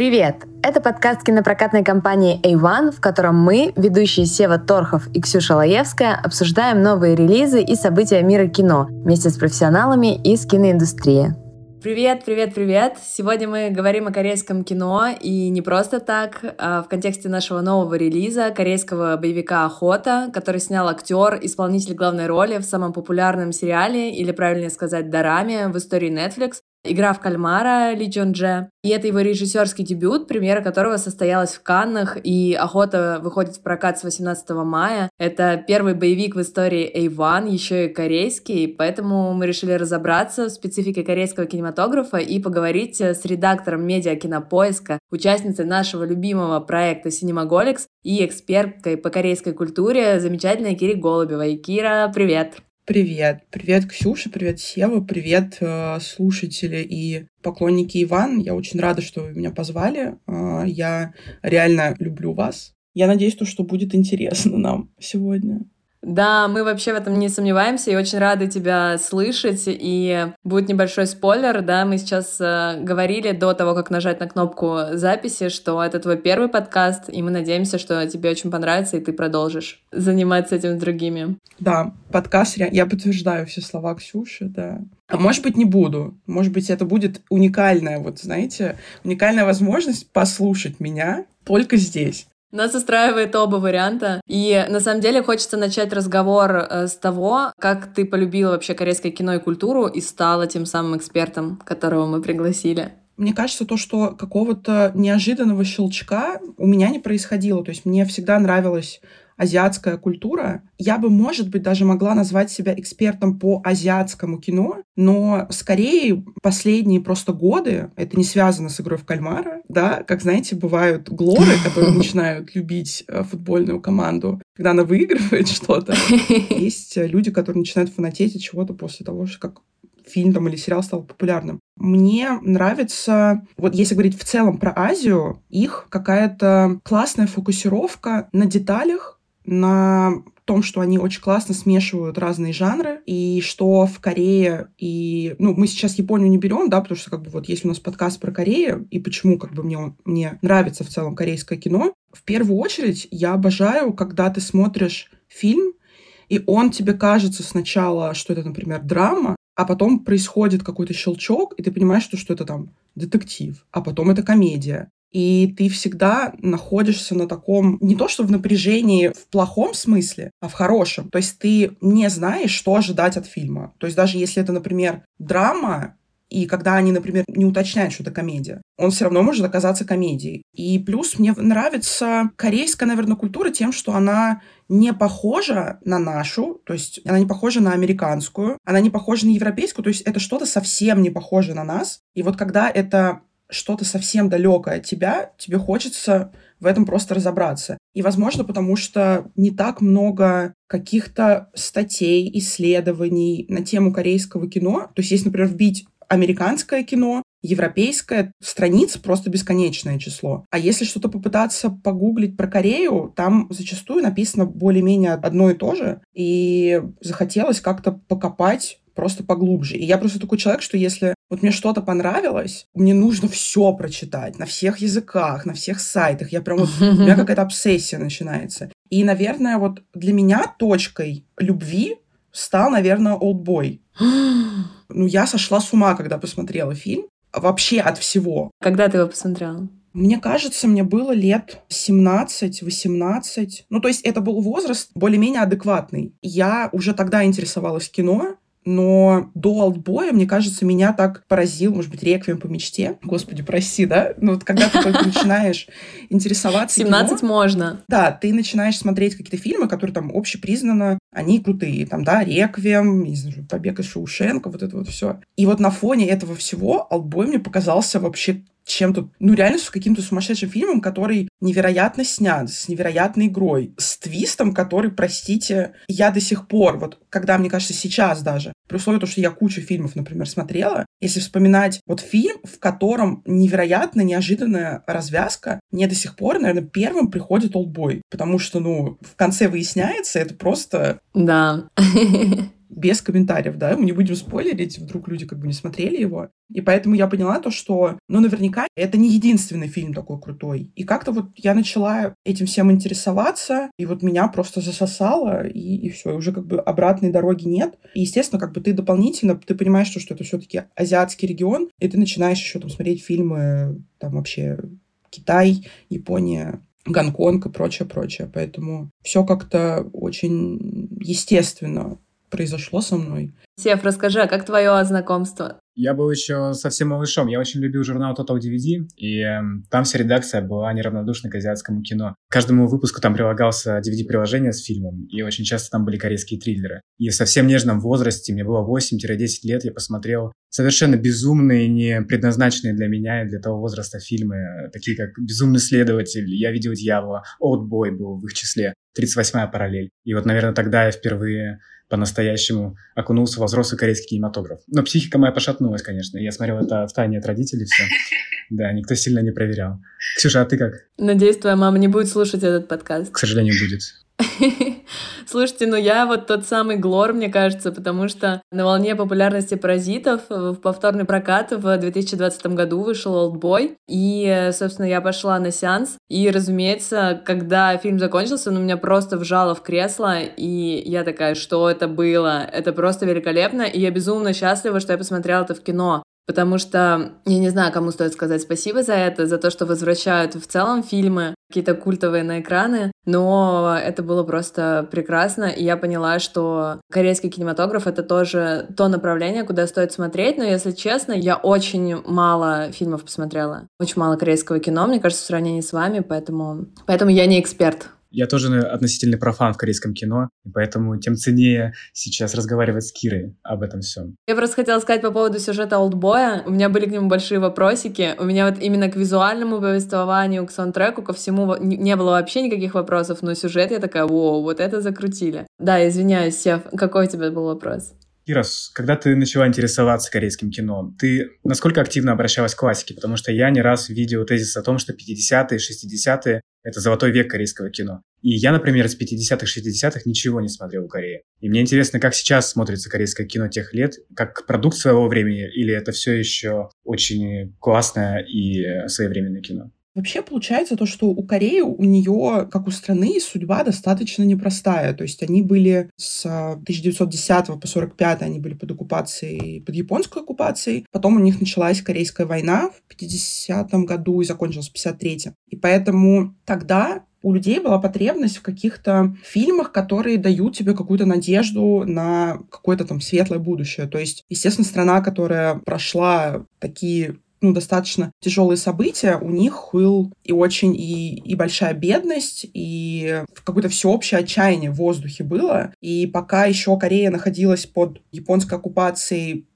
Привет! Это подкаст кинопрокатной компании A1, в котором мы, ведущие Сева Торхов и Ксюша Лаевская, обсуждаем новые релизы и события мира кино вместе с профессионалами из киноиндустрии. Привет, привет, привет! Сегодня мы говорим о корейском кино, и не просто так, а в контексте нашего нового релиза корейского боевика «Охота», который снял актер, исполнитель главной роли в самом популярном сериале, или правильнее сказать, дораме в истории Netflix Игра в кальмара Ли Джон Дже. И это его режиссерский дебют, премьера которого состоялась в Каннах, и «Охота» выходит в прокат с 18 мая. Это первый боевик в истории A1, еще и корейский, поэтому мы решили разобраться в специфике корейского кинематографа и поговорить с редактором медиа «Кинопоиска», участницей нашего любимого проекта «Синемаголикс» и эксперткой по корейской культуре, замечательной Кири Голубевой. Кира, привет! Привет. Привет, Ксюша, привет, Сева, привет, э, слушатели и поклонники Иван. Я очень рада, что вы меня позвали. Э, я реально люблю вас. Я надеюсь, то, что будет интересно нам сегодня. Да, мы вообще в этом не сомневаемся и очень рады тебя слышать. И будет небольшой спойлер, да, мы сейчас э, говорили до того, как нажать на кнопку записи, что это твой первый подкаст, и мы надеемся, что тебе очень понравится, и ты продолжишь заниматься этим с другими. Да, подкаст, я подтверждаю все слова Ксюши, да. А может быть, не буду. Может быть, это будет уникальная, вот знаете, уникальная возможность послушать меня только здесь. Нас устраивает оба варианта. И на самом деле хочется начать разговор э, с того, как ты полюбила вообще корейское кино и культуру и стала тем самым экспертом, которого мы пригласили. Мне кажется, то, что какого-то неожиданного щелчка у меня не происходило. То есть мне всегда нравилось азиатская культура. Я бы, может быть, даже могла назвать себя экспертом по азиатскому кино, но скорее последние просто годы, это не связано с игрой в кальмара, да, как, знаете, бывают глоры, которые начинают любить э, футбольную команду, когда она выигрывает что-то. Есть люди, которые начинают фанатеть от чего-то после того, как фильм там или сериал стал популярным. Мне нравится, вот если говорить в целом про Азию, их какая-то классная фокусировка на деталях, на том, что они очень классно смешивают разные жанры, и что в Корее и... Ну, мы сейчас Японию не берем, да, потому что, как бы, вот есть у нас подкаст про Корею, и почему, как бы, мне, мне нравится в целом корейское кино. В первую очередь, я обожаю, когда ты смотришь фильм, и он тебе кажется сначала, что это, например, драма, а потом происходит какой-то щелчок, и ты понимаешь, что, что это там детектив, а потом это комедия, и ты всегда находишься на таком, не то что в напряжении в плохом смысле, а в хорошем. То есть ты не знаешь, что ожидать от фильма. То есть даже если это, например, драма, и когда они, например, не уточняют, что это комедия, он все равно может оказаться комедией. И плюс мне нравится корейская, наверное, культура тем, что она не похожа на нашу, то есть она не похожа на американскую, она не похожа на европейскую, то есть это что-то совсем не похоже на нас. И вот когда это что-то совсем далекое от тебя, тебе хочется в этом просто разобраться. И, возможно, потому что не так много каких-то статей, исследований на тему корейского кино. То есть, если, например, вбить американское кино, европейское, страниц просто бесконечное число. А если что-то попытаться погуглить про Корею, там зачастую написано более-менее одно и то же. И захотелось как-то покопать просто поглубже. И я просто такой человек, что если вот мне что-то понравилось, мне нужно все прочитать на всех языках, на всех сайтах. Я прям вот, у меня какая-то обсессия начинается. И, наверное, вот для меня точкой любви стал, наверное, «Олдбой». ну, я сошла с ума, когда посмотрела фильм. Вообще от всего. Когда ты его посмотрела? Мне кажется, мне было лет 17-18. Ну, то есть это был возраст более-менее адекватный. Я уже тогда интересовалась кино, но до «Олдбоя», мне кажется, меня так поразил, может быть, «Реквием по мечте». Господи, прости, да? Ну, вот когда ты только начинаешь интересоваться 17 кино, можно. Да, ты начинаешь смотреть какие-то фильмы, которые там общепризнанно, они крутые. Там, да, «Реквием», не знаю, «Побег из Шоушенка», вот это вот все. И вот на фоне этого всего «Олдбой» мне показался вообще чем-то, ну, реально с каким-то сумасшедшим фильмом, который невероятно снят, с невероятной игрой, с твистом, который, простите, я до сих пор, вот когда, мне кажется, сейчас даже, при условии что я кучу фильмов, например, смотрела, если вспоминать вот фильм, в котором невероятно неожиданная развязка, мне до сих пор, наверное, первым приходит «Олдбой», потому что, ну, в конце выясняется, это просто... Да. без комментариев, да, мы не будем спойлерить, вдруг люди как бы не смотрели его. И поэтому я поняла то, что, ну, наверняка это не единственный фильм такой крутой. И как-то вот я начала этим всем интересоваться, и вот меня просто засосало, и, и все, и уже как бы обратной дороги нет. И, естественно, как бы ты дополнительно, ты понимаешь, что, что это все-таки азиатский регион, и ты начинаешь еще там смотреть фильмы, там вообще Китай, Япония, Гонконг и прочее, прочее. Поэтому все как-то очень естественно произошло со мной. Сев, расскажи, а как твое знакомство? Я был еще совсем малышом. Я очень любил журнал Total DVD, и э, там вся редакция была неравнодушна к азиатскому кино. К каждому выпуску там прилагался DVD-приложение с фильмом, и очень часто там были корейские триллеры. И в совсем нежном возрасте, мне было 8-10 лет, я посмотрел совершенно безумные, не предназначенные для меня и для того возраста фильмы, такие как «Безумный следователь», «Я видел дьявола», «Олдбой» был в их числе, «38-я параллель». И вот, наверное, тогда я впервые по-настоящему окунулся во взрослый корейский кинематограф. Но психика моя пошатнулась, конечно. Я смотрел это в тайне от родителей все. Да, никто сильно не проверял. Ксюша, а ты как? Надеюсь, твоя мама не будет слушать этот подкаст. К сожалению, будет. Слушайте, ну я вот тот самый Глор, мне кажется, потому что на волне популярности «Паразитов» в повторный прокат в 2020 году вышел «Олдбой», и, собственно, я пошла на сеанс, и, разумеется, когда фильм закончился, ну, меня просто вжало в кресло, и я такая, что это было? Это просто великолепно, и я безумно счастлива, что я посмотрела это в кино. Потому что я не знаю, кому стоит сказать спасибо за это, за то, что возвращают в целом фильмы, какие-то культовые на экраны, но это было просто прекрасно, и я поняла, что корейский кинематограф — это тоже то направление, куда стоит смотреть, но, если честно, я очень мало фильмов посмотрела, очень мало корейского кино, мне кажется, в сравнении с вами, поэтому, поэтому я не эксперт я тоже относительный профан в корейском кино, и поэтому тем ценнее сейчас разговаривать с Кирой об этом всем. Я просто хотела сказать по поводу сюжета «Олдбоя». У меня были к нему большие вопросики. У меня вот именно к визуальному повествованию, к саундтреку, ко всему не было вообще никаких вопросов, но сюжет я такая, воу, вот это закрутили. Да, извиняюсь, Сев, какой у тебя был вопрос? Кирос, когда ты начала интересоваться корейским кино, ты насколько активно обращалась к классике? Потому что я не раз видел тезис о том, что 50-е, 60-е — это золотой век корейского кино. И я, например, с 50-х, 60-х ничего не смотрел в Корее. И мне интересно, как сейчас смотрится корейское кино тех лет, как продукт своего времени, или это все еще очень классное и своевременное кино? Вообще получается то, что у Кореи, у нее, как у страны, судьба достаточно непростая. То есть они были с 1910 по 45 они были под оккупацией, под японской оккупацией. Потом у них началась Корейская война в 50 году и закончилась в 53 И поэтому тогда у людей была потребность в каких-то фильмах, которые дают тебе какую-то надежду на какое-то там светлое будущее. То есть, естественно, страна, которая прошла такие ну, достаточно тяжелые события, у них был и очень и, и большая бедность, и какое-то всеобщее отчаяние в воздухе было. И пока еще Корея находилась под японской оккупацией,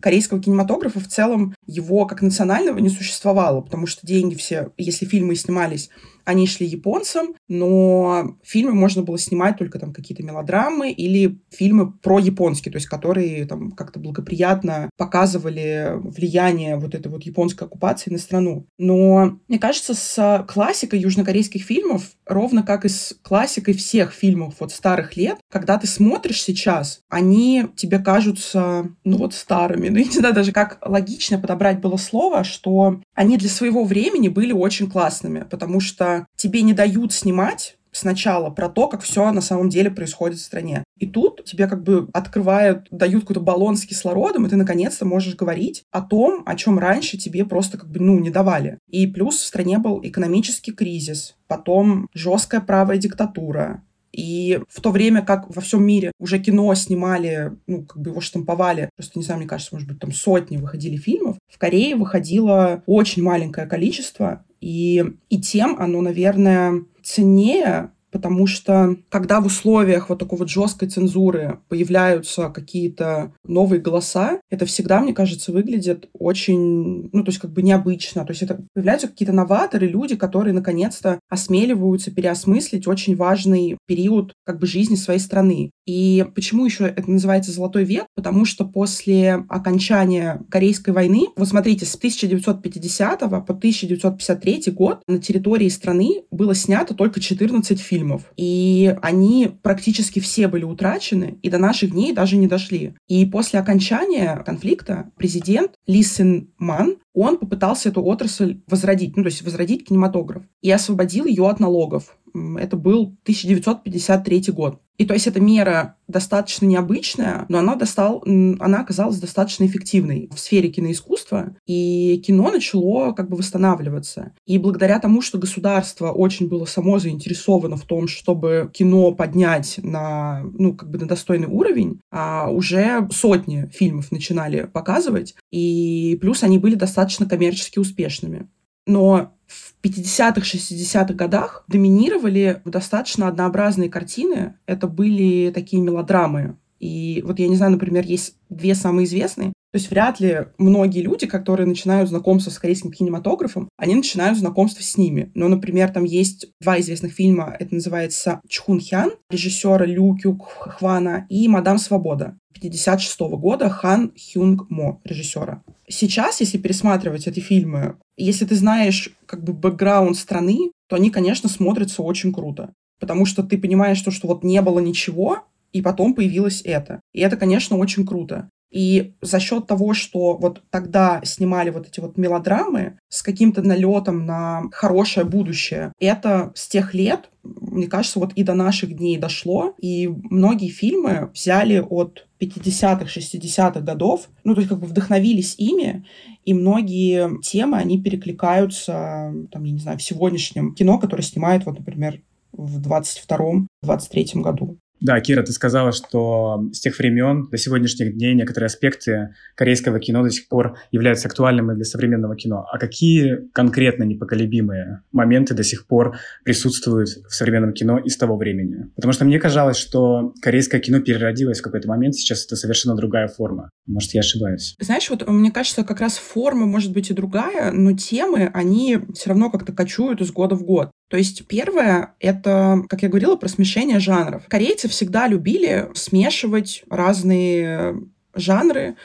корейского кинематографа в целом его как национального не существовало, потому что деньги все, если фильмы снимались они шли японцам, но фильмы можно было снимать только там какие-то мелодрамы или фильмы про японские, то есть которые там как-то благоприятно показывали влияние вот этой вот японской оккупации на страну. Но мне кажется, с классикой южнокорейских фильмов, ровно как и с классикой всех фильмов вот старых лет, когда ты смотришь сейчас, они тебе кажутся, ну вот старыми. Ну, я не знаю даже, как логично подобрать было слово, что они для своего времени были очень классными, потому что тебе не дают снимать сначала про то, как все на самом деле происходит в стране. И тут тебе как бы открывают, дают какой-то баллон с кислородом, и ты наконец-то можешь говорить о том, о чем раньше тебе просто как бы, ну, не давали. И плюс в стране был экономический кризис, потом жесткая правая диктатура, и в то время как во всем мире уже кино снимали, ну, как бы его штамповали, просто не знаю, мне кажется, может быть, там сотни выходили фильмов, в Корее выходило очень маленькое количество, и, и тем оно, наверное, ценнее, потому что когда в условиях вот такой вот жесткой цензуры появляются какие-то новые голоса, это всегда, мне кажется, выглядит очень, ну, то есть как бы необычно. То есть это появляются какие-то новаторы, люди, которые наконец-то осмеливаются переосмыслить очень важный период как бы жизни своей страны. И почему еще это называется «золотой век»? Потому что после окончания Корейской войны, вот смотрите, с 1950 по 1953 год на территории страны было снято только 14 фильмов. И они практически все были утрачены и до наших дней даже не дошли. И после окончания конфликта президент Ли Сен Ман он попытался эту отрасль возродить, ну, то есть возродить кинематограф, и освободил ее от налогов. Это был 1953 год. И то есть эта мера достаточно необычная, но она, достал, она оказалась достаточно эффективной в сфере киноискусства, и кино начало как бы восстанавливаться. И благодаря тому, что государство очень было само заинтересовано в том, чтобы кино поднять на, ну, как бы на достойный уровень, а уже сотни фильмов начинали показывать, и плюс они были достаточно коммерчески успешными. Но в 50-х, 60-х годах доминировали достаточно однообразные картины. Это были такие мелодрамы. И вот я не знаю, например, есть две самые известные. То есть вряд ли многие люди, которые начинают знакомство с корейским кинематографом, они начинают знакомство с ними. Но, например, там есть два известных фильма. Это называется Чхун Хян, режиссера Лю Кюк Хвана, и Мадам Свобода. 56 года Хан Хюнг Мо, режиссера. Сейчас, если пересматривать эти фильмы, если ты знаешь как бы бэкграунд страны, то они, конечно, смотрятся очень круто. Потому что ты понимаешь, что, что вот не было ничего, и потом появилось это. И это, конечно, очень круто. И за счет того, что вот тогда снимали вот эти вот мелодрамы с каким-то налетом на хорошее будущее, это с тех лет, мне кажется, вот и до наших дней дошло, и многие фильмы взяли от 50-х, 60-х годов, ну, то есть как бы вдохновились ими, и многие темы, они перекликаются, там, я не знаю, в сегодняшнем кино, которое снимает, вот, например, в 22-23 году. Да, Кира, ты сказала, что с тех времен до сегодняшних дней некоторые аспекты корейского кино до сих пор являются актуальными для современного кино. А какие конкретно непоколебимые моменты до сих пор присутствуют в современном кино из того времени? Потому что мне казалось, что корейское кино переродилось в какой-то момент, сейчас это совершенно другая форма. Может, я ошибаюсь? Знаешь, вот мне кажется, как раз форма может быть и другая, но темы, они все равно как-то кочуют из года в год. То есть первое — это, как я говорила, про смешение жанров. Корейцы всегда любили смешивать разные жанры,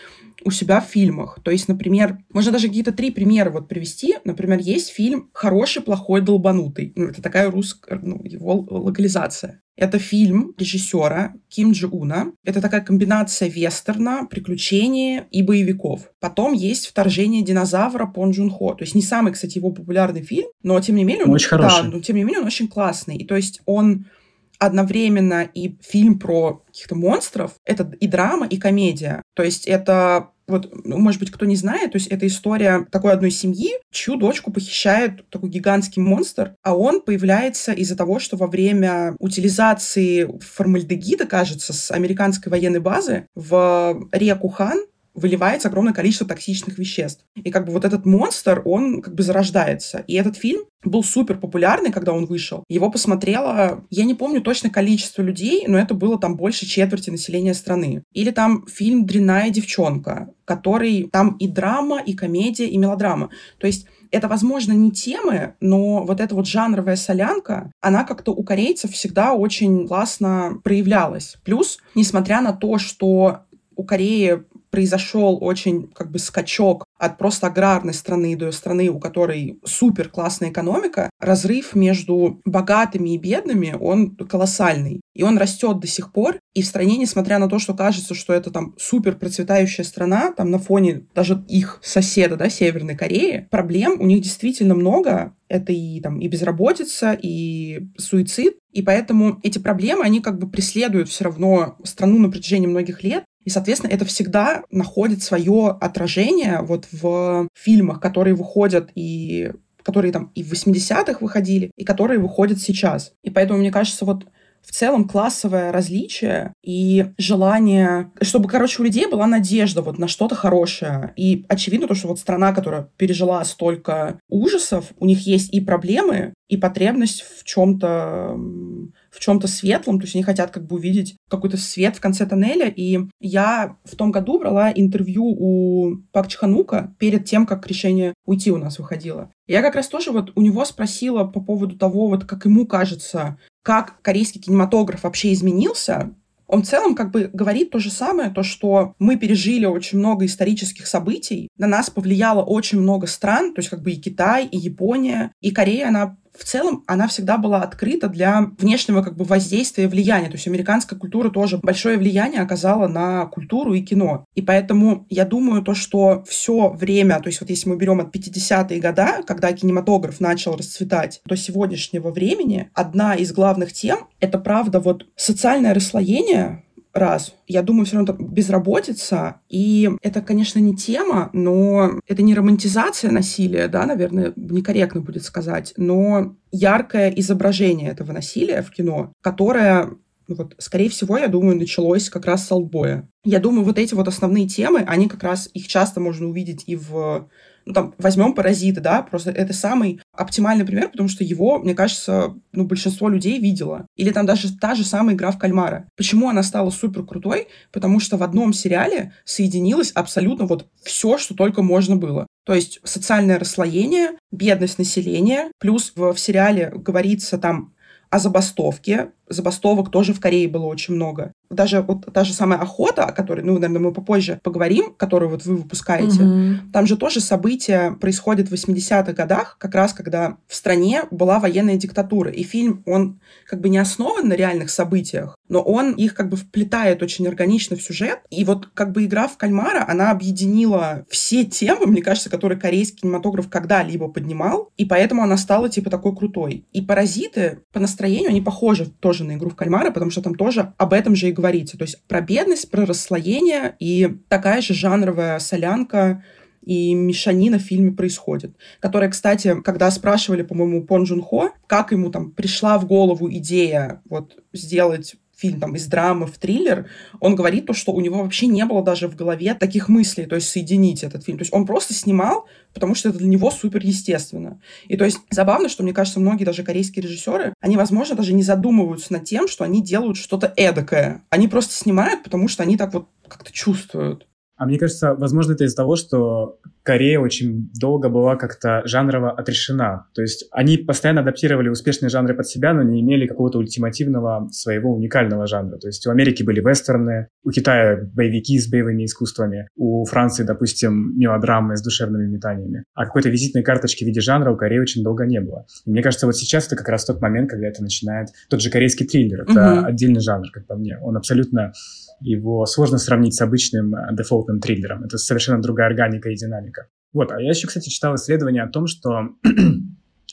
у себя в фильмах. То есть, например, можно даже какие-то три примера вот привести. Например, есть фильм «Хороший, плохой, долбанутый». Ну, это такая русская, ну, его локализация. Это фильм режиссера Ким Джи Уна. Это такая комбинация вестерна, приключений и боевиков. Потом есть «Вторжение динозавра» Пон Джун Хо. То есть не самый, кстати, его популярный фильм, но тем не менее... Он, очень хороший. Да, но тем не менее он очень классный. И то есть он одновременно и фильм про каких-то монстров, это и драма, и комедия. То есть это вот, ну, может быть, кто не знает, то есть это история такой одной семьи, чью дочку похищает такой гигантский монстр, а он появляется из-за того, что во время утилизации формальдегида, кажется, с американской военной базы в реку Хан выливается огромное количество токсичных веществ. И как бы вот этот монстр, он как бы зарождается. И этот фильм был супер популярный, когда он вышел. Его посмотрело, я не помню точно количество людей, но это было там больше четверти населения страны. Или там фильм «Дрянная девчонка», который там и драма, и комедия, и мелодрама. То есть это, возможно, не темы, но вот эта вот жанровая солянка, она как-то у корейцев всегда очень классно проявлялась. Плюс, несмотря на то, что у Кореи произошел очень как бы скачок от просто аграрной страны до страны, у которой супер классная экономика, разрыв между богатыми и бедными, он колоссальный. И он растет до сих пор. И в стране, несмотря на то, что кажется, что это там супер процветающая страна, там на фоне даже их соседа, да, Северной Кореи, проблем у них действительно много. Это и там и безработица, и суицид. И поэтому эти проблемы, они как бы преследуют все равно страну на протяжении многих лет. И, соответственно, это всегда находит свое отражение вот в фильмах, которые выходят и которые там и в 80-х выходили, и которые выходят сейчас. И поэтому, мне кажется, вот в целом классовое различие и желание, чтобы, короче, у людей была надежда вот на что-то хорошее. И очевидно то, что вот страна, которая пережила столько ужасов, у них есть и проблемы, и потребность в чем-то чем-то светлом, то есть они хотят как бы увидеть какой-то свет в конце тоннеля. И я в том году брала интервью у Пак Чханука перед тем, как решение уйти у нас выходило. Я как раз тоже вот у него спросила по поводу того, вот как ему кажется, как корейский кинематограф вообще изменился он в целом как бы говорит то же самое, то, что мы пережили очень много исторических событий, на нас повлияло очень много стран, то есть как бы и Китай, и Япония, и Корея, она в целом она всегда была открыта для внешнего как бы воздействия и влияния. То есть американская культура тоже большое влияние оказала на культуру и кино. И поэтому я думаю то, что все время, то есть вот если мы берем от 50-е года, когда кинематограф начал расцветать, до сегодняшнего времени, одна из главных тем — это, правда, вот социальное расслоение раз. Я думаю, все равно безработица. И это, конечно, не тема, но это не романтизация насилия, да, наверное, некорректно будет сказать, но яркое изображение этого насилия в кино, которое ну вот, скорее всего, я думаю, началось как раз с Олдбоя. Я думаю, вот эти вот основные темы, они как раз, их часто можно увидеть и в ну, там, возьмем «Паразиты», да, просто это самый оптимальный пример, потому что его, мне кажется, ну, большинство людей видело. Или там даже та же самая игра в кальмара. Почему она стала супер крутой? Потому что в одном сериале соединилось абсолютно вот все, что только можно было. То есть социальное расслоение, бедность населения, плюс в, в сериале говорится там о забастовке. Забастовок тоже в Корее было очень много даже вот та же самая охота, о которой, ну, наверное, мы попозже поговорим, которую вот вы выпускаете, угу. там же тоже события происходят в 80-х годах, как раз когда в стране была военная диктатура. И фильм, он как бы не основан на реальных событиях, но он их как бы вплетает очень органично в сюжет. И вот как бы игра в кальмара, она объединила все темы, мне кажется, которые корейский кинематограф когда-либо поднимал, и поэтому она стала типа такой крутой. И «Паразиты» по настроению, они похожи тоже на игру в кальмара, потому что там тоже об этом же и говорится. То есть про бедность, про расслоение и такая же жанровая солянка и мешанина в фильме происходит. Которая, кстати, когда спрашивали, по-моему, Пон Джун Хо, как ему там пришла в голову идея вот сделать фильм там из драмы в триллер, он говорит то, что у него вообще не было даже в голове таких мыслей, то есть соединить этот фильм. То есть он просто снимал, потому что это для него супер естественно. И то есть забавно, что, мне кажется, многие даже корейские режиссеры, они, возможно, даже не задумываются над тем, что они делают что-то эдакое. Они просто снимают, потому что они так вот как-то чувствуют. А мне кажется, возможно, это из-за того, что Корея очень долго была как-то жанрово отрешена. То есть они постоянно адаптировали успешные жанры под себя, но не имели какого-то ультимативного своего уникального жанра. То есть у Америки были вестерны, у Китая боевики с боевыми искусствами, у Франции, допустим, мелодрамы с душевными метаниями. А какой-то визитной карточки в виде жанра у Кореи очень долго не было. И мне кажется, вот сейчас это как раз тот момент, когда это начинает... Тот же корейский триллер, это mm-hmm. отдельный жанр, как по мне. Он абсолютно его сложно сравнить с обычным э, дефолтным триллером. Это совершенно другая органика и динамика. Вот, а я еще, кстати, читал исследование о том, что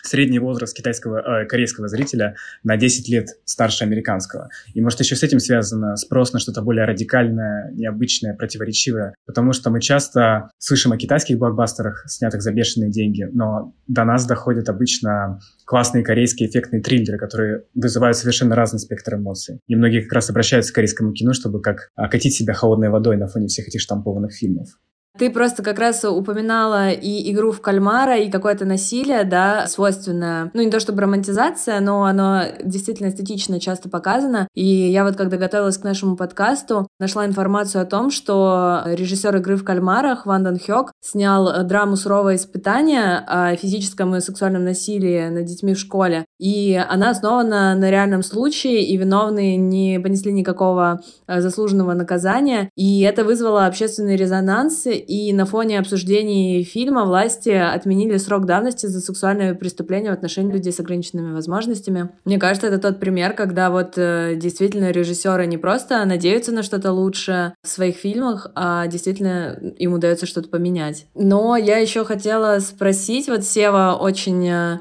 средний возраст китайского, э, корейского зрителя на 10 лет старше американского. И может еще с этим связано спрос на что-то более радикальное, необычное, противоречивое. Потому что мы часто слышим о китайских блокбастерах, снятых за бешеные деньги, но до нас доходят обычно классные корейские эффектные триллеры, которые вызывают совершенно разный спектр эмоций. И многие как раз обращаются к корейскому кино, чтобы как окатить себя холодной водой на фоне всех этих штампованных фильмов. Ты просто как раз упоминала и игру в кальмара, и какое-то насилие, да, свойственное, ну не то чтобы романтизация, но оно действительно эстетично часто показано. И я вот когда готовилась к нашему подкасту, нашла информацию о том, что режиссер игры в кальмарах Ван Дан Хёк снял драму «Суровое испытание» о физическом и сексуальном насилии над детьми в школе. И она основана на реальном случае, и виновные не понесли никакого э, заслуженного наказания. И это вызвало общественный резонанс, и на фоне обсуждений фильма власти отменили срок давности за сексуальное преступление в отношении людей с ограниченными возможностями. Мне кажется, это тот пример, когда вот э, действительно режиссеры не просто надеются на что-то лучше в своих фильмах, а действительно им удается что-то поменять. Но я еще хотела спросить, вот Сева очень э,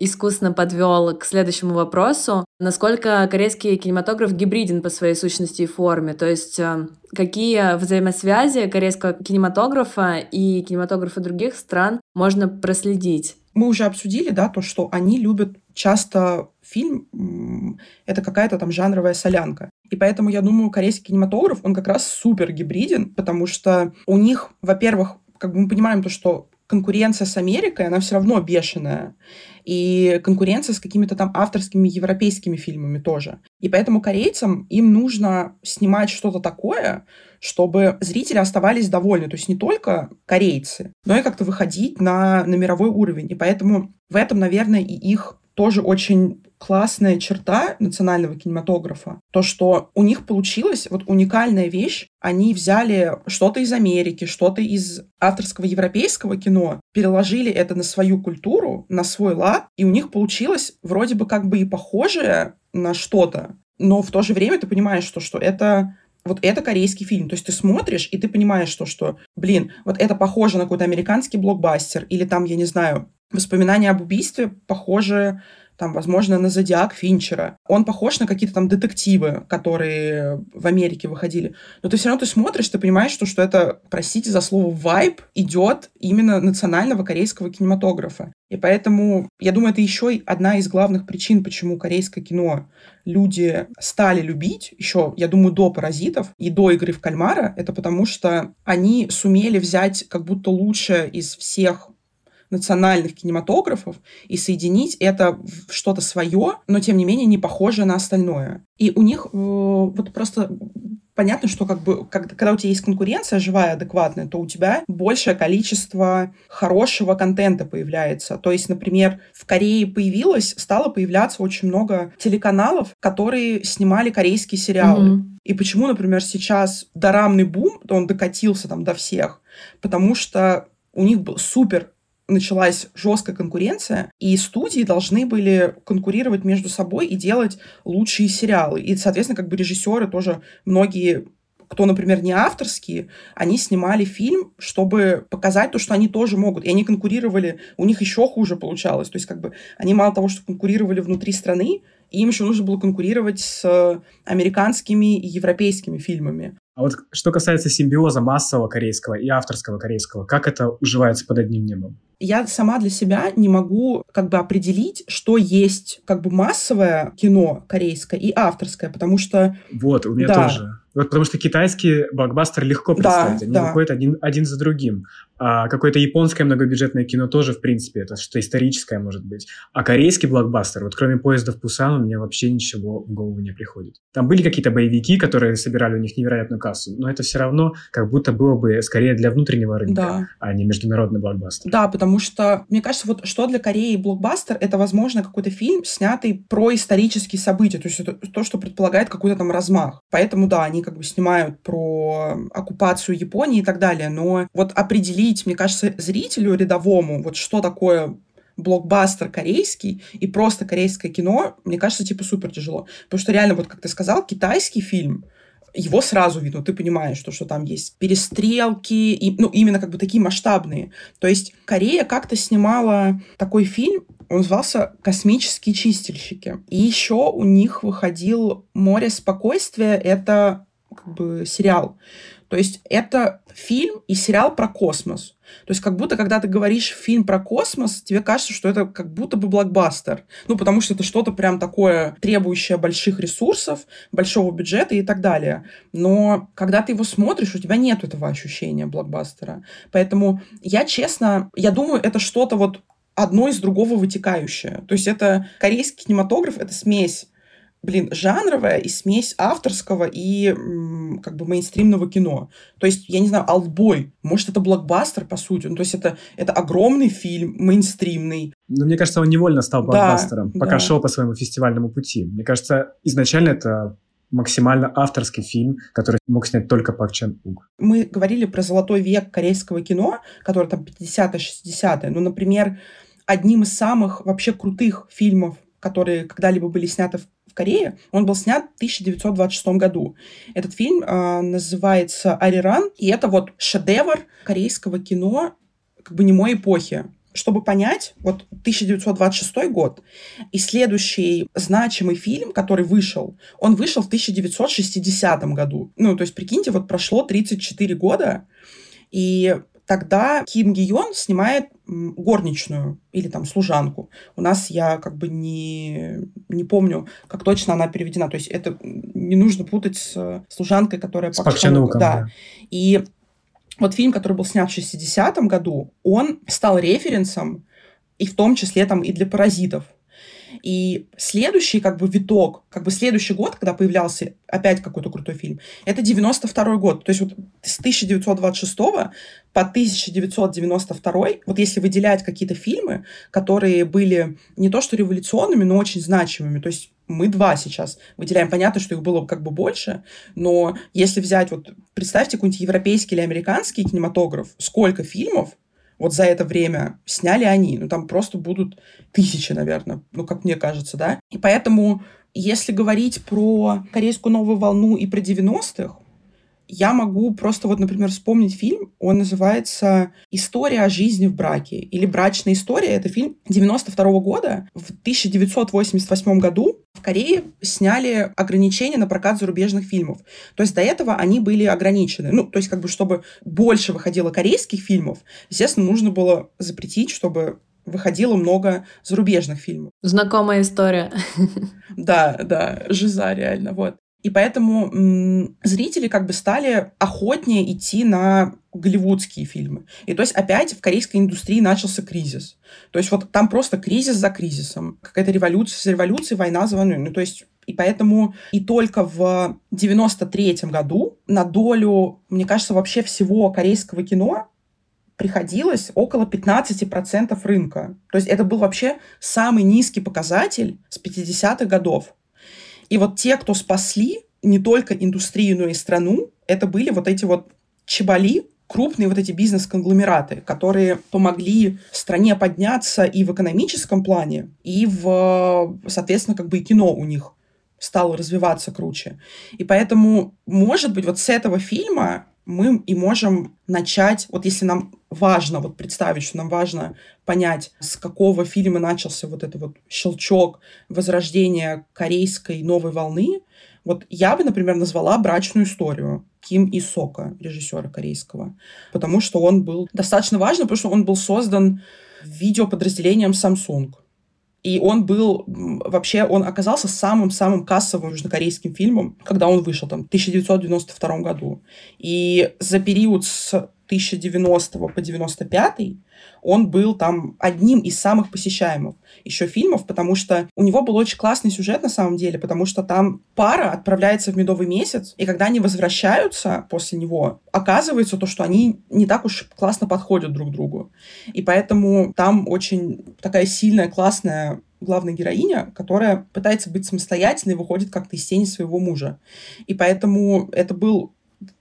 искусно подвел к следующему вопросу. Насколько корейский кинематограф гибриден по своей сущности и форме? То есть э, какие взаимосвязи корейского кинематографа и кинематографа других стран можно проследить? Мы уже обсудили, да, то, что они любят часто фильм — это какая-то там жанровая солянка. И поэтому, я думаю, корейский кинематограф, он как раз супер гибриден, потому что у них, во-первых, как бы мы понимаем то, что конкуренция с Америкой, она все равно бешеная. И конкуренция с какими-то там авторскими европейскими фильмами тоже. И поэтому корейцам им нужно снимать что-то такое, чтобы зрители оставались довольны. То есть не только корейцы, но и как-то выходить на, на мировой уровень. И поэтому в этом, наверное, и их тоже очень классная черта национального кинематографа. То, что у них получилась вот уникальная вещь. Они взяли что-то из Америки, что-то из авторского европейского кино, переложили это на свою культуру, на свой лад, и у них получилось вроде бы как бы и похожее на что-то, но в то же время ты понимаешь, что, что это вот это корейский фильм. То есть ты смотришь, и ты понимаешь, что, что, блин, вот это похоже на какой-то американский блокбастер, или там, я не знаю, воспоминания об убийстве похожи там, возможно, на «Зодиак» Финчера. Он похож на какие-то там детективы, которые в Америке выходили. Но ты все равно ты смотришь, ты понимаешь, что, что это, простите за слово, вайб идет именно национального корейского кинематографа. И поэтому, я думаю, это еще одна из главных причин, почему корейское кино люди стали любить, еще, я думаю, до «Паразитов» и до «Игры в кальмара», это потому что они сумели взять как будто лучшее из всех национальных кинематографов и соединить это в что-то свое, но тем не менее не похожее на остальное. И у них э, вот просто понятно, что как бы, как, когда у тебя есть конкуренция живая, адекватная, то у тебя большее количество хорошего контента появляется. То есть, например, в Корее появилось, стало появляться очень много телеканалов, которые снимали корейские сериалы. Mm-hmm. И почему, например, сейчас дорамный бум, он докатился там до всех? Потому что у них был супер началась жесткая конкуренция, и студии должны были конкурировать между собой и делать лучшие сериалы. И, соответственно, как бы режиссеры тоже многие кто, например, не авторские, они снимали фильм, чтобы показать то, что они тоже могут. И они конкурировали, у них еще хуже получалось. То есть, как бы, они мало того, что конкурировали внутри страны, им еще нужно было конкурировать с американскими и европейскими фильмами. А вот что касается симбиоза массового корейского и авторского корейского, как это уживается под одним небом? я сама для себя не могу как бы определить, что есть как бы массовое кино корейское и авторское, потому что... Вот, у меня да. тоже. Вот потому что китайский блокбастер легко представить, да, они да. выходят один, один за другим. А какое-то японское многобюджетное кино тоже, в принципе, это что историческое может быть. А корейский блокбастер, вот кроме поезда в Пусан, у меня вообще ничего в голову не приходит. Там были какие-то боевики, которые собирали у них невероятную кассу, но это все равно как будто было бы скорее для внутреннего рынка, да. а не международный блокбастер. Да, потому что, мне кажется, вот что для Кореи блокбастер, это, возможно, какой-то фильм, снятый про исторические события, то есть это то, что предполагает какой-то там размах. Поэтому, да, они как бы снимают про оккупацию Японии и так далее, но вот определить объяснить, мне кажется, зрителю рядовому, вот что такое блокбастер корейский и просто корейское кино, мне кажется, типа супер тяжело. Потому что реально, вот как ты сказал, китайский фильм, его сразу видно, ты понимаешь, что, что там есть перестрелки, и, ну, именно как бы такие масштабные. То есть Корея как-то снимала такой фильм, он назывался «Космические чистильщики». И еще у них выходил «Море спокойствия», это как бы сериал. То есть это фильм и сериал про космос. То есть как будто, когда ты говоришь фильм про космос, тебе кажется, что это как будто бы блокбастер. Ну, потому что это что-то прям такое, требующее больших ресурсов, большого бюджета и так далее. Но когда ты его смотришь, у тебя нет этого ощущения блокбастера. Поэтому я, честно, я думаю, это что-то вот одно из другого вытекающее. То есть это корейский кинематограф, это смесь блин, жанровая и смесь авторского и как бы мейнстримного кино. То есть, я не знаю, «Алтбой», может, это блокбастер, по сути. Ну, то есть, это, это огромный фильм, мейнстримный. Ну, мне кажется, он невольно стал блокбастером, да, пока да. шел по своему фестивальному пути. Мне кажется, изначально это максимально авторский фильм, который мог снять только Пак Чен Уг. Мы говорили про золотой век корейского кино, который там 50-е, 60-е. Ну, например, одним из самых вообще крутых фильмов, которые когда-либо были сняты в в Корее. Он был снят в 1926 году. Этот фильм э, называется «Ариран», и это вот шедевр корейского кино как бы немой эпохи. Чтобы понять, вот 1926 год и следующий значимый фильм, который вышел, он вышел в 1960 году. Ну, то есть, прикиньте, вот прошло 34 года, и тогда Ким Ги Йон снимает горничную или там служанку. У нас я как бы не, не помню, как точно она переведена. То есть это не нужно путать с служанкой, которая... С Пак да. И вот фильм, который был снят в 60-м году, он стал референсом и в том числе там и для паразитов. И следующий как бы виток, как бы следующий год, когда появлялся опять какой-то крутой фильм, это 92 год. То есть вот с 1926 по 1992, вот если выделять какие-то фильмы, которые были не то что революционными, но очень значимыми, то есть мы два сейчас выделяем. Понятно, что их было как бы больше, но если взять, вот представьте какой-нибудь европейский или американский кинематограф, сколько фильмов вот за это время сняли они. Ну, там просто будут тысячи, наверное, ну, как мне кажется, да. И поэтому, если говорить про корейскую новую волну и про 90-х, я могу просто вот, например, вспомнить фильм, он называется «История о жизни в браке» или «Брачная история». Это фильм 92 -го года. В 1988 году в Корее сняли ограничения на прокат зарубежных фильмов. То есть до этого они были ограничены. Ну, то есть как бы чтобы больше выходило корейских фильмов, естественно, нужно было запретить, чтобы выходило много зарубежных фильмов. Знакомая история. Да, да, жиза реально, вот. И поэтому м- зрители как бы стали охотнее идти на голливудские фильмы. И то есть опять в корейской индустрии начался кризис. То есть вот там просто кризис за кризисом. Какая-то революция за революцией, война за войной. Ну то есть и поэтому и только в 93 году на долю, мне кажется, вообще всего корейского кино приходилось около 15% рынка. То есть это был вообще самый низкий показатель с 50-х годов. И вот те, кто спасли не только индустрию, но и страну, это были вот эти вот чебали, крупные вот эти бизнес-конгломераты, которые помогли стране подняться и в экономическом плане, и в, соответственно, как бы и кино у них стало развиваться круче. И поэтому, может быть, вот с этого фильма мы и можем начать, вот если нам важно вот представить, что нам важно понять, с какого фильма начался вот этот вот щелчок возрождения корейской новой волны, вот я бы, например, назвала «Брачную историю» Ким И Сока, режиссера корейского, потому что он был достаточно важным, потому что он был создан видеоподразделением Samsung. И он был вообще, он оказался самым-самым кассовым южнокорейским фильмом, когда он вышел там в 1992 году. И за период с 1090 по 95 он был там одним из самых посещаемых еще фильмов, потому что у него был очень классный сюжет на самом деле, потому что там пара отправляется в медовый месяц, и когда они возвращаются после него, оказывается то, что они не так уж классно подходят друг другу. И поэтому там очень такая сильная, классная главная героиня, которая пытается быть самостоятельной выходит как-то из тени своего мужа. И поэтому это был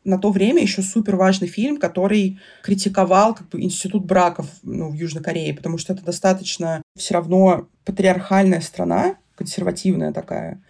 на то время еще супер важный фильм, который критиковал как бы институт браков ну, в Южной Корее, потому что это достаточно все равно патриархальная страна, консервативная такая.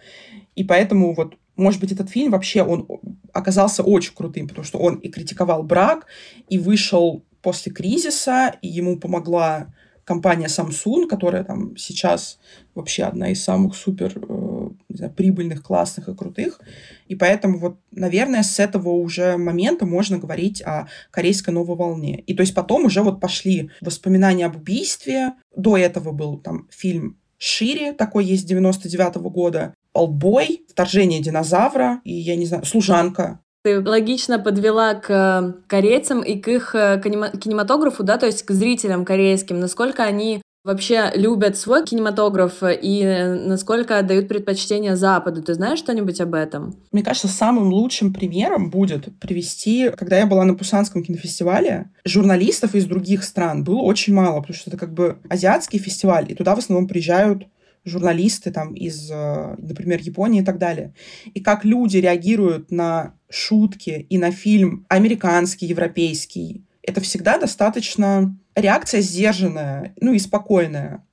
И поэтому вот может быть, этот фильм вообще он оказался очень крутым, потому что он и критиковал брак, и вышел после кризиса, и ему помогла компания Samsung, которая там сейчас вообще одна из самых супер э, знаю, прибыльных, классных и крутых. И поэтому вот, наверное, с этого уже момента можно говорить о корейской новой волне. И то есть потом уже вот пошли воспоминания об убийстве. До этого был там фильм «Шире», такой есть 99 -го года. «Олбой», «Вторжение динозавра» и, я не знаю, «Служанка». Ты логично подвела к э, корейцам и к их э, кинематографу, да, то есть к зрителям корейским, насколько они вообще любят свой кинематограф и э, насколько отдают предпочтение Западу. Ты знаешь что-нибудь об этом? Мне кажется, самым лучшим примером будет привести, когда я была на Пусанском кинофестивале, журналистов из других стран было очень мало, потому что это как бы азиатский фестиваль, и туда в основном приезжают журналисты там из, э, например, Японии и так далее. И как люди реагируют на шутки и на фильм американский, европейский, это всегда достаточно реакция сдержанная, ну и спокойная.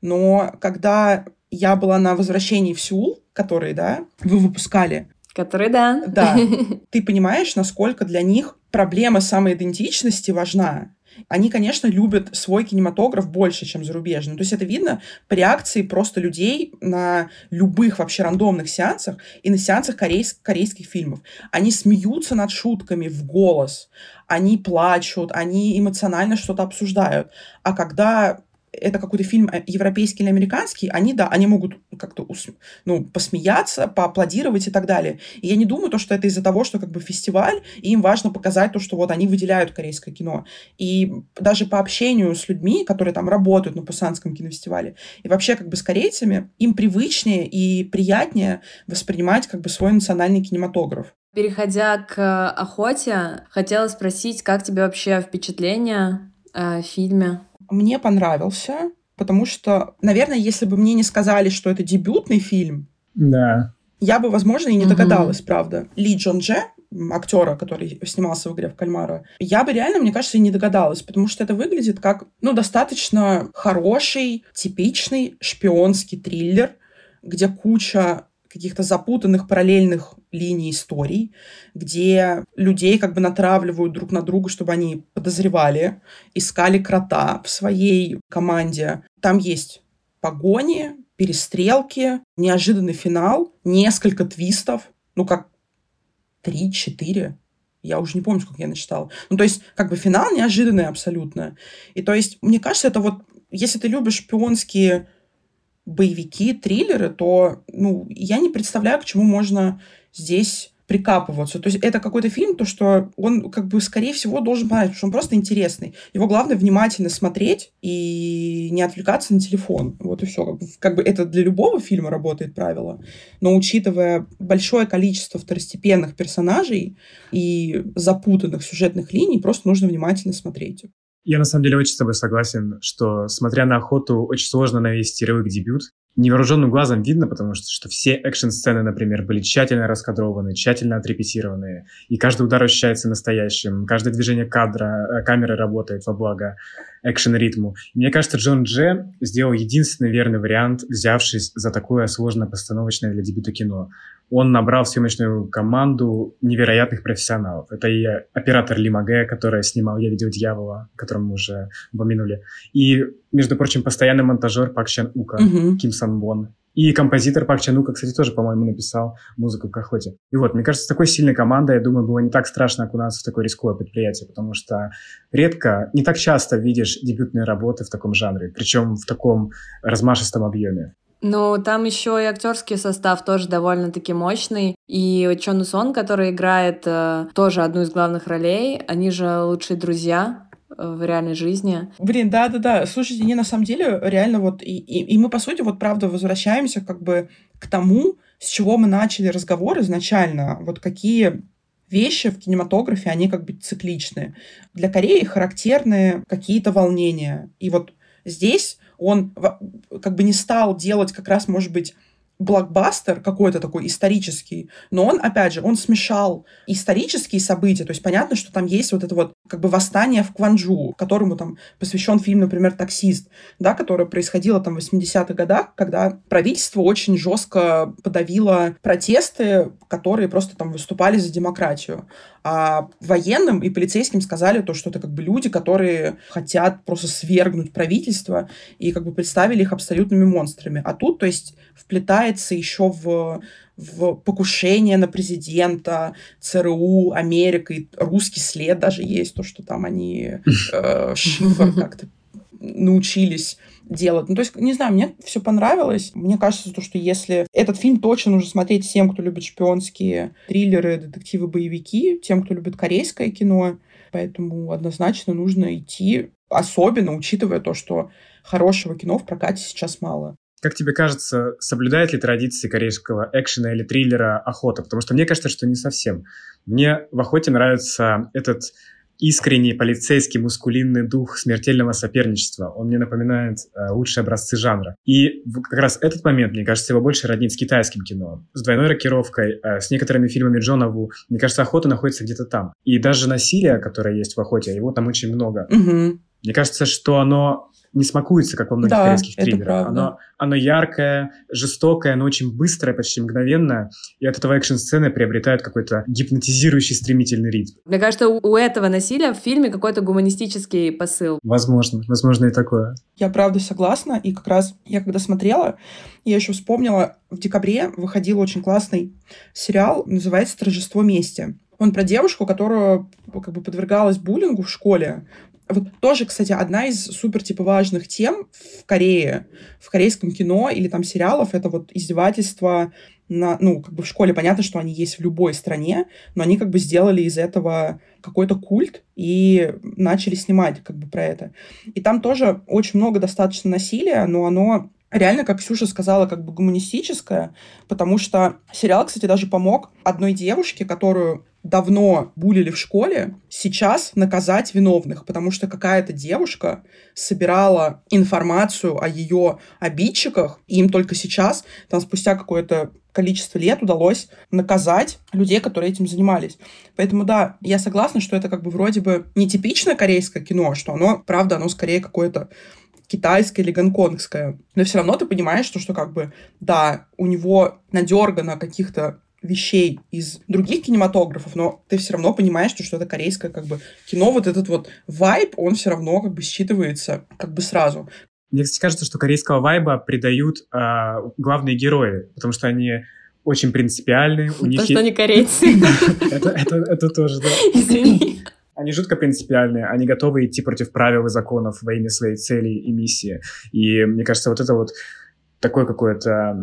Но когда я была на возвращении в Сеул, который, да, вы выпускали, Который, да. Да. Ты понимаешь, насколько для них проблема самоидентичности важна. Они, конечно, любят свой кинематограф больше, чем зарубежный. То есть это видно по реакции просто людей на любых вообще рандомных сеансах и на сеансах корейс- корейских фильмов. Они смеются над шутками в голос, они плачут, они эмоционально что-то обсуждают. А когда это какой-то фильм э, европейский или американский, они, да, они могут как-то ну, посмеяться, поаплодировать и так далее. И я не думаю, то, что это из-за того, что как бы фестиваль, и им важно показать то, что вот они выделяют корейское кино. И даже по общению с людьми, которые там работают на Пусанском кинофестивале, и вообще как бы с корейцами, им привычнее и приятнее воспринимать как бы свой национальный кинематограф. Переходя к охоте, хотела спросить, как тебе вообще впечатление о фильме? Мне понравился, потому что, наверное, если бы мне не сказали, что это дебютный фильм, да. я бы, возможно, и не догадалась, угу. правда. Ли Джон Дже, актера, который снимался в игре в кальмара, я бы реально, мне кажется, и не догадалась, потому что это выглядит как, ну, достаточно хороший, типичный шпионский триллер, где куча каких-то запутанных параллельных линий историй, где людей как бы натравливают друг на друга, чтобы они подозревали, искали крота в своей команде. Там есть погони, перестрелки, неожиданный финал, несколько твистов, ну как три-четыре, я уже не помню, сколько я насчитала. Ну, то есть, как бы финал неожиданный абсолютно. И то есть, мне кажется, это вот, если ты любишь шпионские боевики, триллеры, то ну, я не представляю, к чему можно здесь прикапываться. То есть это какой-то фильм, то, что он, как бы, скорее всего, должен понравиться, потому что он просто интересный. Его главное внимательно смотреть и не отвлекаться на телефон. Вот и все. Как бы, как бы это для любого фильма работает правило. Но учитывая большое количество второстепенных персонажей и запутанных сюжетных линий, просто нужно внимательно смотреть. Я на самом деле очень с тобой согласен, что, смотря на охоту, очень сложно навести рывок дебют. Невооруженным глазом видно, потому что, что все экшн-сцены, например, были тщательно раскадрованы, тщательно отрепетированы, и каждый удар ощущается настоящим, каждое движение кадра, э, камеры работает во благо экшен-ритму. Мне кажется, Джон Дже сделал единственный верный вариант, взявшись за такое сложно постановочное для дебюта кино он набрал в съемочную команду невероятных профессионалов. Это и оператор Ли Маге, который снимал «Я видел дьявола», которого мы уже упомянули. И, между прочим, постоянный монтажер Пак Чан Ука, mm-hmm. Ким Сан Бон. И композитор Пак Чан Ука, кстати, тоже, по-моему, написал музыку к охоте. И вот, мне кажется, с такой сильной командой, я думаю, было не так страшно окунаться в такое рисковое предприятие, потому что редко, не так часто видишь дебютные работы в таком жанре, причем в таком размашистом объеме. Ну, там еще и актерский состав тоже довольно-таки мощный. И Чон Сон, который играет э, тоже одну из главных ролей, они же лучшие друзья в реальной жизни. Блин, да-да-да. Слушайте, не на самом деле реально вот... И, и, и мы, по сути, вот правда возвращаемся как бы к тому, с чего мы начали разговор изначально. Вот какие вещи в кинематографе, они как бы цикличны. Для Кореи характерны какие-то волнения. И вот здесь он как бы не стал делать как раз, может быть, блокбастер какой-то такой исторический, но он, опять же, он смешал исторические события, то есть понятно, что там есть вот это вот как бы восстание в Кванджу, которому там посвящен фильм, например, «Таксист», да, которое происходило там в 80-х годах, когда правительство очень жестко подавило протесты, которые просто там выступали за демократию. А военным и полицейским сказали то, что это как бы люди, которые хотят просто свергнуть правительство и как бы представили их абсолютными монстрами. А тут, то есть, вплетается еще в в покушение на президента, ЦРУ, Америка, и русский след даже есть, то, что там они э, шифр как-то научились делать. Ну, то есть, не знаю, мне все понравилось. Мне кажется, то, что если этот фильм точно нужно смотреть всем, кто любит шпионские триллеры, детективы, боевики, тем, кто любит корейское кино, поэтому однозначно нужно идти, особенно учитывая то, что хорошего кино в прокате сейчас мало. Как тебе кажется, соблюдает ли традиции корейского экшена или триллера охота? Потому что мне кажется, что не совсем. Мне в охоте нравится этот искренний полицейский мускулинный дух смертельного соперничества. Он мне напоминает э, лучшие образцы жанра. И как раз этот момент, мне кажется, его больше роднит с китайским кино. С двойной рокировкой, э, с некоторыми фильмами Джона Ву. Мне кажется, охота находится где-то там. И даже насилие, которое есть в охоте, его там очень много. Угу. Мне кажется, что оно не смакуется, как во многих да, корейских триллерах. Оно, оно яркое, жестокое, оно очень быстрое, почти мгновенное, и от этого экшн-сцены приобретает какой-то гипнотизирующий стремительный ритм. Мне кажется, у этого насилия в фильме какой-то гуманистический посыл. Возможно, возможно и такое. Я правда согласна, и как раз я когда смотрела, я еще вспомнила, в декабре выходил очень классный сериал, называется «Торжество мести». Он про девушку, которая как бы подвергалась буллингу в школе, Вот тоже, кстати, одна из супер типа важных тем в Корее, в корейском кино или там сериалов, это вот издевательство на, ну, как бы в школе понятно, что они есть в любой стране, но они как бы сделали из этого какой-то культ и начали снимать как бы про это. И там тоже очень много достаточно насилия, но оно реально, как Ксюша сказала, как бы гуманистическое, потому что сериал, кстати, даже помог одной девушке, которую давно булили в школе, сейчас наказать виновных, потому что какая-то девушка собирала информацию о ее обидчиках, и им только сейчас, там спустя какое-то количество лет удалось наказать людей, которые этим занимались. Поэтому да, я согласна, что это как бы вроде бы нетипичное корейское кино, что оно, правда, оно скорее какое-то китайское или гонконгское. Но все равно ты понимаешь, что, что как бы, да, у него надергано каких-то вещей из других кинематографов, но ты все равно понимаешь, что, что это корейское как бы кино, вот этот вот вайб, он все равно как бы считывается как бы сразу. Мне, кстати, кажется, что корейского вайба придают э, главные герои, потому что они очень принципиальны. У них То, что они корейцы. Это, это, это тоже, да. Извини. Они жутко принципиальные, они готовы идти против правил и законов во имя своей цели и миссии. И мне кажется, вот это вот такое какое-то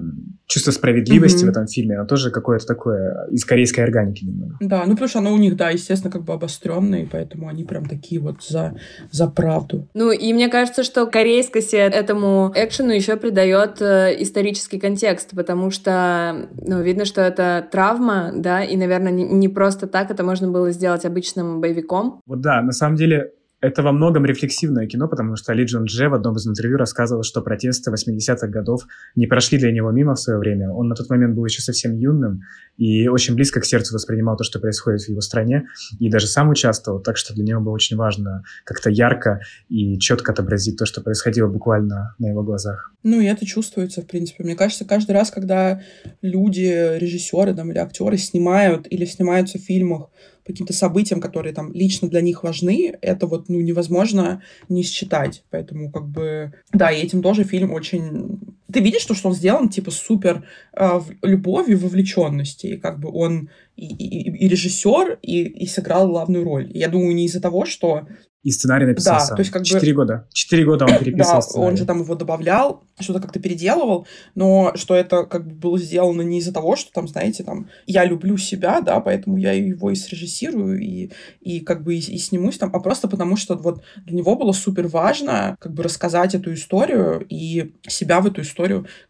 чувство справедливости mm-hmm. в этом фильме, оно тоже какое-то такое из корейской органики немного. Да, ну потому что оно у них, да, естественно, как бы обостренное, поэтому они прям такие вот за, за правду. Ну и мне кажется, что корейскость этому экшену еще придает э, исторический контекст, потому что, ну, видно, что это травма, да, и, наверное, не, не просто так это можно было сделать обычным боевиком. Вот да, на самом деле это во многом рефлексивное кино, потому что Ли Джон Дже в одном из интервью рассказывал, что протесты 80-х годов не прошли для него мимо в свое время. Он на тот момент был еще совсем юным и очень близко к сердцу воспринимал то, что происходит в его стране, и даже сам участвовал, так что для него было очень важно как-то ярко и четко отобразить то, что происходило буквально на его глазах. Ну, и это чувствуется, в принципе. Мне кажется, каждый раз, когда люди, режиссеры там, или актеры снимают или снимаются в фильмах каким-то событиям, которые там лично для них важны, это вот, ну, невозможно не считать. Поэтому, как бы, да, и этим тоже фильм очень... Ты видишь то, что он сделан, типа, супер э, любовью, вовлеченности, и как бы он и, и, и режиссер, и, и сыграл главную роль. я думаю, не из-за того, что и сценарий написал да, сам. То есть как Четыре бы... года. Четыре года он переписывал Да, сценарий. он же там его добавлял, что-то как-то переделывал, но что это как бы было сделано не из-за того, что там, знаете, там, я люблю себя, да, поэтому я его и срежиссирую, и, и как бы и, и снимусь там, а просто потому что вот для него было супер важно как бы рассказать эту историю и себя в эту историю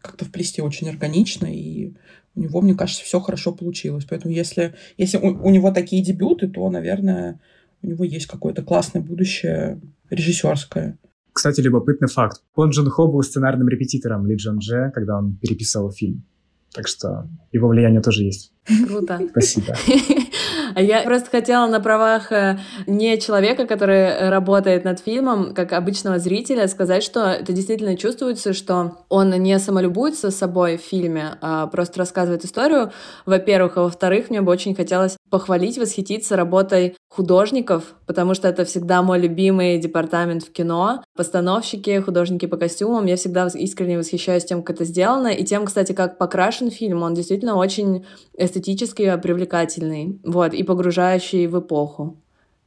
как-то вплести очень органично, и у него, мне кажется, все хорошо получилось. Поэтому если, если у, у него такие дебюты, то, наверное, у него есть какое-то классное будущее режиссерское. Кстати, любопытный факт. Пон Джун Хо был сценарным репетитором Ли Джон Дже, когда он переписывал фильм. Так что его влияние тоже есть. Круто. Спасибо. А я просто хотела на правах э, не человека, который работает над фильмом, как обычного зрителя, сказать, что это действительно чувствуется, что он не самолюбуется собой в фильме, а просто рассказывает историю, во-первых, а во-вторых, мне бы очень хотелось похвалить, восхититься работой художников, потому что это всегда мой любимый департамент в кино. Постановщики, художники по костюмам. Я всегда искренне восхищаюсь тем, как это сделано, и тем, кстати, как покрашен фильм. Он действительно очень эстетически привлекательный. Вот, погружающий в эпоху,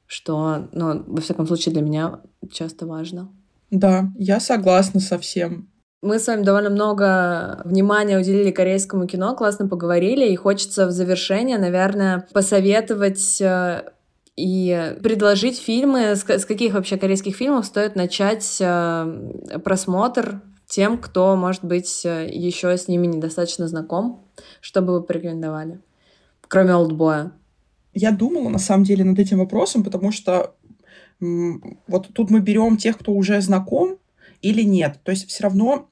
что, ну, во всяком случае, для меня часто важно. Да, я согласна со всем. Мы с вами довольно много внимания уделили корейскому кино, классно поговорили, и хочется в завершение, наверное, посоветовать э, и предложить фильмы, с каких вообще корейских фильмов стоит начать э, просмотр тем, кто, может быть, э, еще с ними недостаточно знаком, что бы вы порекомендовали, кроме «Олдбоя»? Я думала, на самом деле, над этим вопросом, потому что вот тут мы берем тех, кто уже знаком или нет. То есть все равно,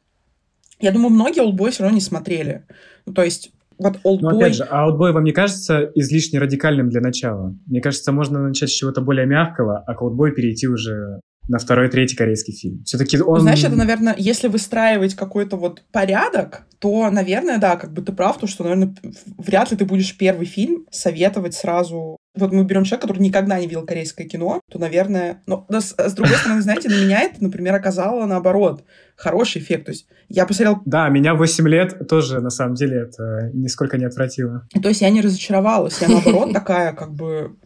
я думаю, многие олдбой все равно не смотрели. Ну, то есть вот Oldboy... Но опять же, а Oldboy вам не кажется излишне радикальным для начала? Мне кажется, можно начать с чего-то более мягкого, а к Oldboy перейти уже на второй, третий корейский фильм. Все-таки он... Знаешь, это, наверное, если выстраивать какой-то вот порядок, то, наверное, да, как бы ты прав, то, что, наверное, вряд ли ты будешь первый фильм советовать сразу. Вот мы берем человека, который никогда не видел корейское кино, то, наверное... Но, но с, с другой стороны, знаете, на меня это, например, оказало наоборот хороший эффект. То есть я посмотрел... Да, меня 8 лет тоже, на самом деле, это нисколько не отвратило. То есть я не разочаровалась. Я, наоборот, такая, как бы,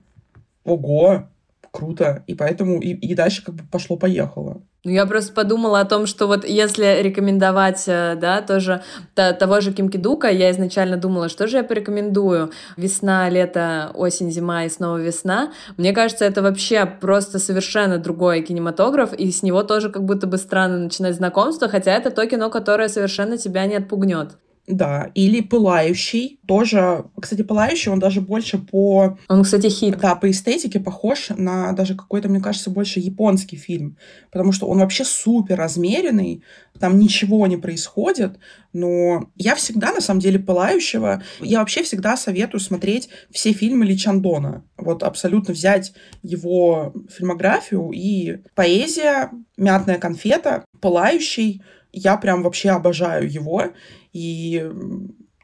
ого, круто. И поэтому и, и дальше как бы пошло-поехало. Ну, я просто подумала о том, что вот если рекомендовать, э, да, тоже то, того же Ким Кидука, я изначально думала, что же я порекомендую. Весна, лето, осень, зима и снова весна. Мне кажется, это вообще просто совершенно другой кинематограф, и с него тоже как будто бы странно начинать знакомство, хотя это то кино, которое совершенно тебя не отпугнет. Да, или «Пылающий». Тоже, кстати, «Пылающий», он даже больше по... Он, кстати, хит. Да, по эстетике похож на даже какой-то, мне кажется, больше японский фильм. Потому что он вообще супер размеренный, там ничего не происходит. Но я всегда, на самом деле, «Пылающего», я вообще всегда советую смотреть все фильмы Ли Чандона. Вот абсолютно взять его фильмографию и поэзия, «Мятная конфета», «Пылающий», я прям вообще обожаю его. И,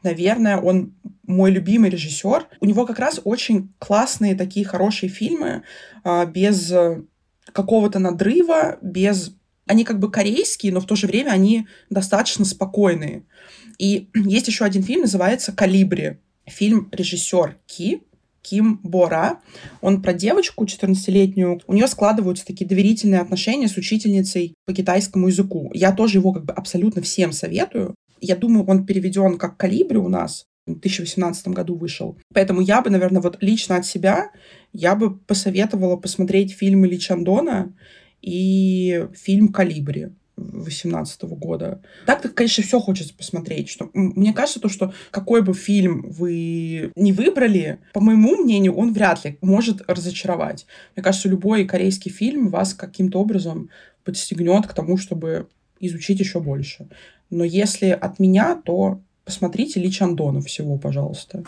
наверное, он мой любимый режиссер. У него как раз очень классные такие хорошие фильмы, а, без какого-то надрыва, без... Они как бы корейские, но в то же время они достаточно спокойные. И есть еще один фильм, называется «Калибри». Фильм режиссер Ки, Ким Бора. Он про девочку 14-летнюю. У нее складываются такие доверительные отношения с учительницей по китайскому языку. Я тоже его как бы абсолютно всем советую. Я думаю, он переведен как «Калибри» у нас. В 2018 году вышел. Поэтому я бы, наверное, вот лично от себя, я бы посоветовала посмотреть фильмы Ли Чандона и фильм «Калибри». 2018 года. Так-то, конечно, все хочется посмотреть. Что, мне кажется, то, что какой бы фильм вы не выбрали, по моему мнению, он вряд ли может разочаровать. Мне кажется, любой корейский фильм вас каким-то образом подстегнет к тому, чтобы изучить еще больше. Но если от меня, то посмотрите Ли Чандона всего, пожалуйста.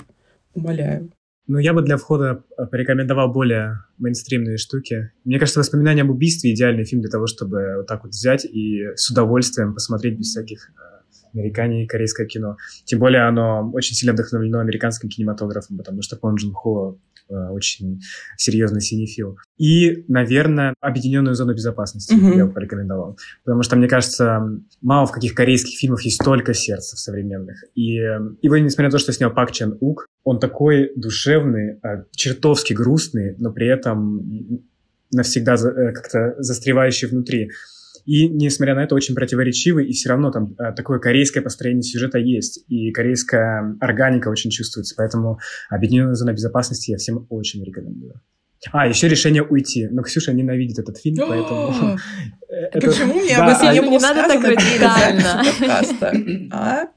Умоляю. Ну, я бы для входа э, порекомендовал более мейнстримные штуки. Мне кажется, «Воспоминания об убийстве» — идеальный фильм для того, чтобы вот так вот взять и с удовольствием посмотреть без всяких э, американе и корейское кино. Тем более оно очень сильно вдохновлено американским кинематографом, потому что Пон Джун Хо очень серьезный синефил. И, наверное, объединенную зону безопасности mm-hmm. я бы порекомендовал. Потому что, мне кажется, мало в каких корейских фильмах есть столько сердца современных. И его, несмотря на то, что снял Пак Чен Ук, он такой душевный, э, чертовски грустный, но при этом навсегда э, как-то застревающий внутри. И, несмотря на это, очень противоречивый, и все равно там э, такое корейское построение сюжета есть, и корейская органика очень чувствуется, поэтому «Объединенная зона безопасности» я всем очень рекомендую. А, еще решение уйти. Но Ксюша ненавидит этот фильм, поэтому... Это... Почему мне об этом не было сказано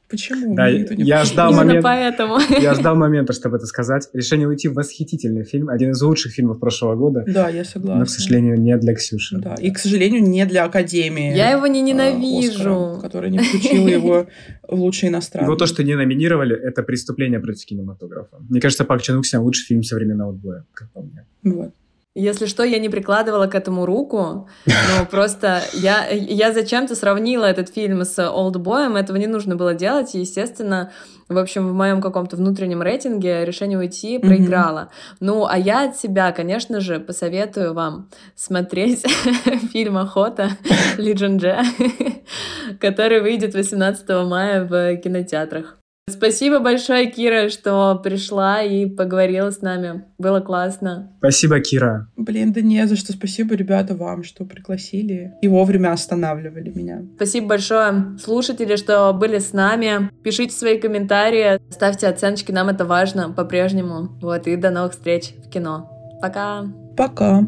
А? Почему? Да, я ждал момента. поэтому. Я ждал момента, чтобы это сказать. «Решение уйти» — восхитительный фильм, один из лучших фильмов прошлого года. Да, я согласна. Но, к сожалению, не для Ксюши. Да, и, к сожалению, не для Академии. Я его не ненавижу. Оскара, которая не включила его в лучшие иностранные. Его то, что не номинировали, это преступление против кинематографа. Мне кажется, Пак Чан Ук снял лучший фильм современного отбоя, как по мне. Вот. Если что, я не прикладывала к этому руку, но просто я, я зачем-то сравнила этот фильм с «Олдбоем», этого не нужно было делать, и, естественно, в общем, в моем каком-то внутреннем рейтинге решение уйти проиграла. Mm-hmm. Ну, а я от себя, конечно же, посоветую вам смотреть фильм «Охота» Ли Джун Дже, который выйдет 18 мая в кинотеатрах. Спасибо большое, Кира, что пришла и поговорила с нами. Было классно. Спасибо, Кира. Блин, да не за что. Спасибо, ребята, вам, что пригласили и вовремя останавливали меня. Спасибо большое, слушатели, что были с нами. Пишите свои комментарии, ставьте оценочки, нам это важно по-прежнему. Вот, и до новых встреч в кино. Пока. Пока.